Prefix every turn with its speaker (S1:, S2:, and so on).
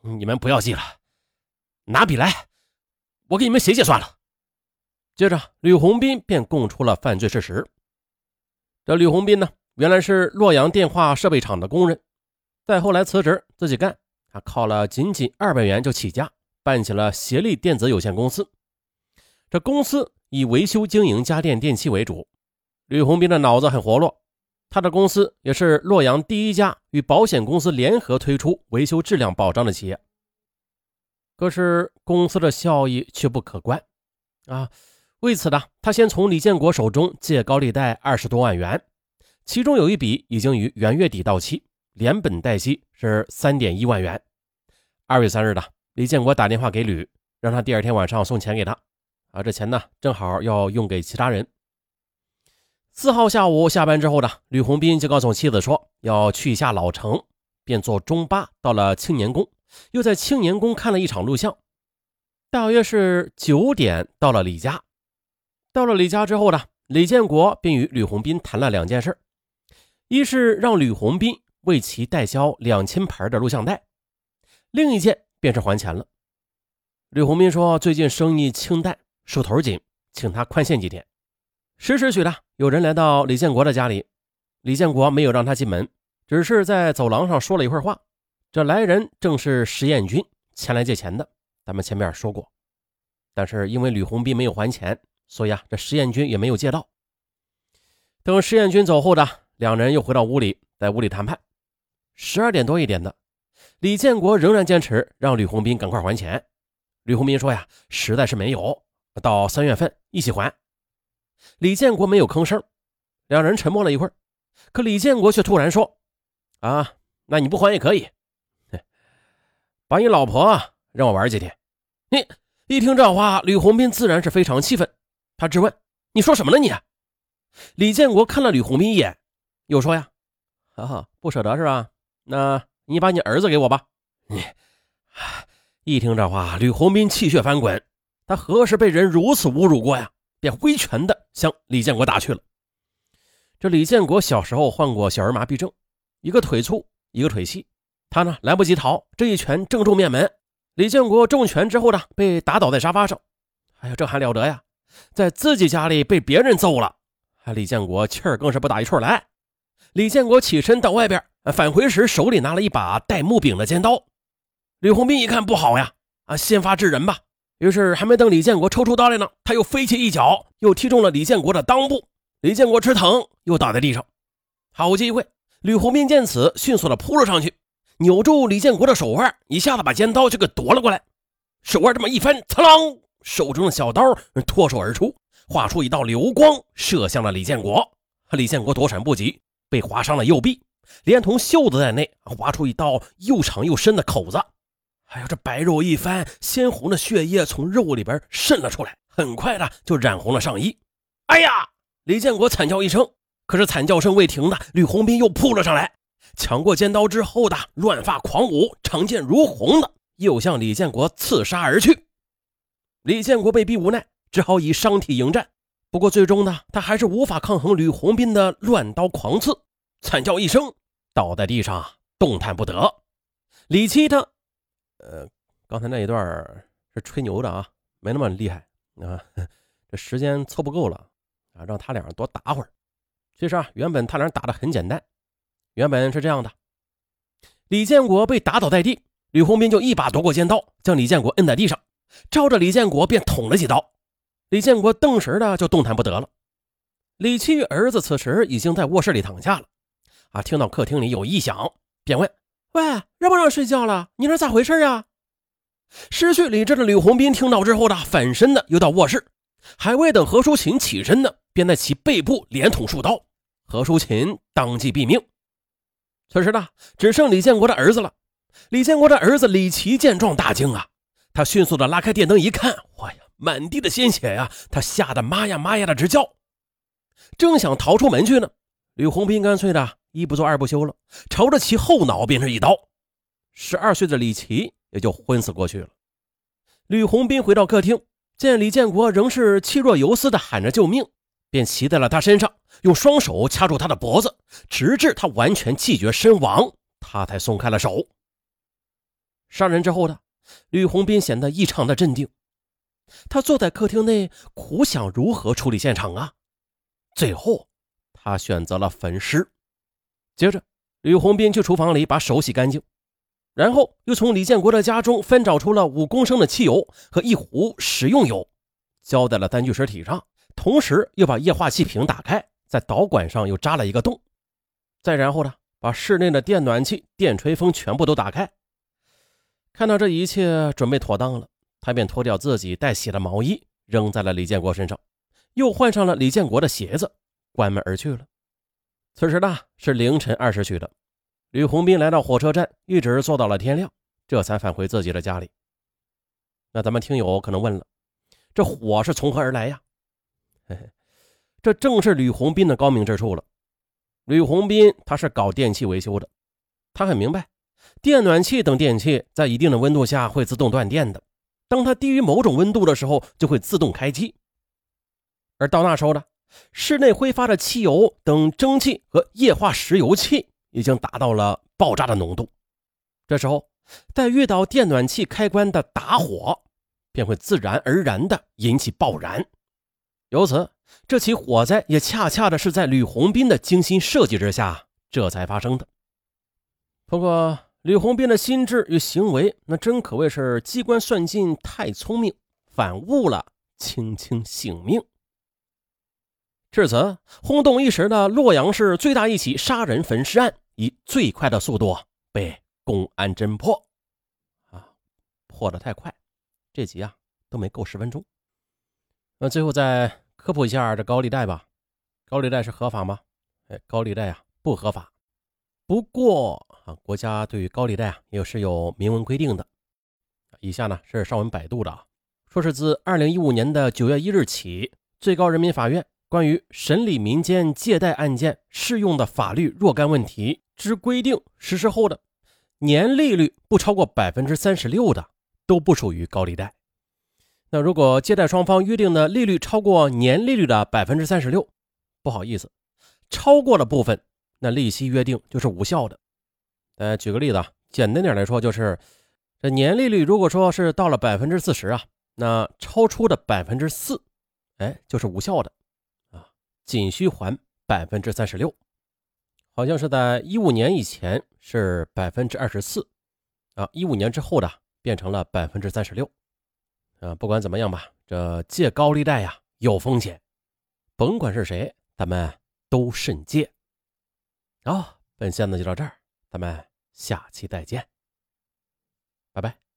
S1: 你们不要记了，拿笔来，我给你们写写算了。接着，吕红斌便供出了犯罪事实。这吕红斌呢，原来是洛阳电话设备厂的工人，再后来辞职自己干，他靠了仅仅二百元就起家，办起了协力电子有限公司。这公司以维修经营家电电器为主。吕红斌的脑子很活络，他的公司也是洛阳第一家与保险公司联合推出维修质量保障的企业。可是公司的效益却不可观啊。为此呢，他先从李建国手中借高利贷二十多万元，其中有一笔已经于元月底到期，连本带息是三点一万元。二月三日的，李建国打电话给吕，让他第二天晚上送钱给他。啊，这钱呢，正好要用给其他人。四号下午下班之后呢，吕红斌就告诉妻子说要去一下老城，便坐中巴到了青年宫，又在青年宫看了一场录像。大约是九点到了李家。到了李家之后呢，李建国便与吕红斌谈了两件事：一是让吕红斌为其代销两千盘的录像带，另一件便是还钱了。吕红斌说最近生意清淡，手头紧，请他宽限几天。时时许的，有人来到李建国的家里，李建国没有让他进门，只是在走廊上说了一会儿话。这来人正是石彦军前来借钱的，咱们前面说过，但是因为吕红斌没有还钱。所以啊，这石彦军也没有借到。等石彦军走后的两人又回到屋里，在屋里谈判。十二点多一点的，李建国仍然坚持让吕红斌赶快还钱。吕红斌说呀，实在是没有，到三月份一起还。李建国没有吭声，两人沉默了一会儿，可李建国却突然说：“啊，那你不还也可以，把你老婆让我玩几天。”你一听这话，吕红斌自然是非常气愤。他质问：“你说什么呢？你？”李建国看了吕红斌一眼，又说：“呀，哈哈，不舍得是吧？那你把你儿子给我吧。”你，一听这话，吕红斌气血翻滚。他何时被人如此侮辱过呀？便挥拳的向李建国打去了。这李建国小时候患过小儿麻痹症，一个腿粗，一个腿细，他呢来不及逃，这一拳正中面门。李建国中拳之后呢，被打倒在沙发上。哎呀，这还了得呀！在自己家里被别人揍了，李建国气儿更是不打一处来。李建国起身到外边，返回时手里拿了一把带木柄的尖刀。吕红斌一看不好呀，啊，先发制人吧。于是还没等李建国抽出刀来呢，他又飞起一脚，又踢中了李建国的裆部。李建国吃疼，又倒在地上。好机会，吕红斌见此，迅速的扑了上去，扭住李建国的手腕，一下子把尖刀就给夺了过来。手腕这么一翻，刺啷！手中的小刀脱手而出，划出一道流光，射向了李建国。李建国躲闪不及，被划伤了右臂，连同袖子在内，划出一道又长又深的口子。哎呦，这白肉一翻，鲜红的血液从肉里边渗了出来，很快的就染红了上衣。哎呀！李建国惨叫一声，可是惨叫声未停的，吕红斌又扑了上来，抢过尖刀之后的乱发狂舞，长剑如虹的，又向李建国刺杀而去。李建国被逼无奈，只好以伤体迎战。不过最终呢，他还是无法抗衡吕红斌的乱刀狂刺，惨叫一声，倒在地上，动弹不得。李七他，呃，刚才那一段是吹牛的啊，没那么厉害啊。这时间凑不够了啊，让他俩多打会儿。其实啊，原本他俩打的很简单，原本是这样的：李建国被打倒在地，吕红斌就一把夺过尖刀，将李建国摁在地上。照着李建国便捅了几刀，李建国瞪神的就动弹不得了。李七儿子此时已经在卧室里躺下了，啊，听到客厅里有异响，便问：“喂，让不让睡觉了？你这咋回事啊？”失去理智的吕红斌听到之后呢反身的又到卧室，还未等何淑琴起身呢，便在其背部连捅数刀，何淑琴当即毙命。此时呢，只剩李建国的儿子了。李建国的儿子李奇见状大惊啊！他迅速的拉开电灯一看，哇呀，满地的鲜血呀！他吓得妈呀妈呀的直叫。正想逃出门去呢，吕红斌干脆的一不做二不休了，朝着其后脑便是一刀。十二岁的李奇也就昏死过去了。吕红斌回到客厅，见李建国仍是气若游丝的喊着救命，便骑在了他身上，用双手掐住他的脖子，直至他完全气绝身亡，他才松开了手。杀人之后的吕红斌显得异常的镇定，他坐在客厅内苦想如何处理现场啊。最后，他选择了焚尸。接着，吕红斌去厨房里把手洗干净，然后又从李建国的家中翻找出了五公升的汽油和一壶食用油，浇在了单具尸体上，同时又把液化气瓶打开，在导管上又扎了一个洞。再然后呢，把室内的电暖气、电吹风全部都打开。看到这一切准备妥当了，他便脱掉自己带血的毛衣，扔在了李建国身上，又换上了李建国的鞋子，关门而去了。此时呢是凌晨二时许的，吕红斌来到火车站，一直坐到了天亮，这才返回自己的家里。那咱们听友可能问了，这火是从何而来呀？嘿嘿，这正是吕红斌的高明之处了。吕红斌他是搞电器维修的，他很明白，电暖器等电器在一定的温度下会自动断电的，当它低于某种温度的时候，就会自动开机。而到那时候呢，室内挥发的汽油等蒸汽和液化石油气已经达到了爆炸的浓度，这时候在遇到电暖气开关的打火，便会自然而然的引起爆燃，由此。这起火灾也恰恰的是在吕红斌的精心设计之下，这才发生的。不过，吕红斌的心智与行为，那真可谓是机关算尽，太聪明，反误了青青性命。至此，轰动一时的洛阳市最大一起杀人焚尸案，以最快的速度被公安侦破。啊，破的太快，这集啊都没够十分钟。那最后再。科普一下这高利贷吧，高利贷是合法吗？哎，高利贷啊不合法。不过啊，国家对于高利贷啊也是有明文规定的。以下呢是上文百度的啊，说是自二零一五年的九月一日起，最高人民法院关于审理民间借贷案件适用的法律若干问题之规定实施后的，年利率不超过百分之三十六的，都不属于高利贷。那如果借贷双方约定的利率超过年利率的百分之三十六，不好意思，超过了部分，那利息约定就是无效的。呃，举个例子啊，简单点来说，就是这年利率如果说是到了百分之四十啊，那超出的百分之四，哎，就是无效的，仅需还百分之三十六。好像是在一五年以前是百分之二十四，啊，一五年之后的变成了百分之三十六。啊，不管怎么样吧，这借高利贷呀有风险，甭管是谁，咱们都慎借。好，本线呢就到这儿，咱们下期再见，拜拜。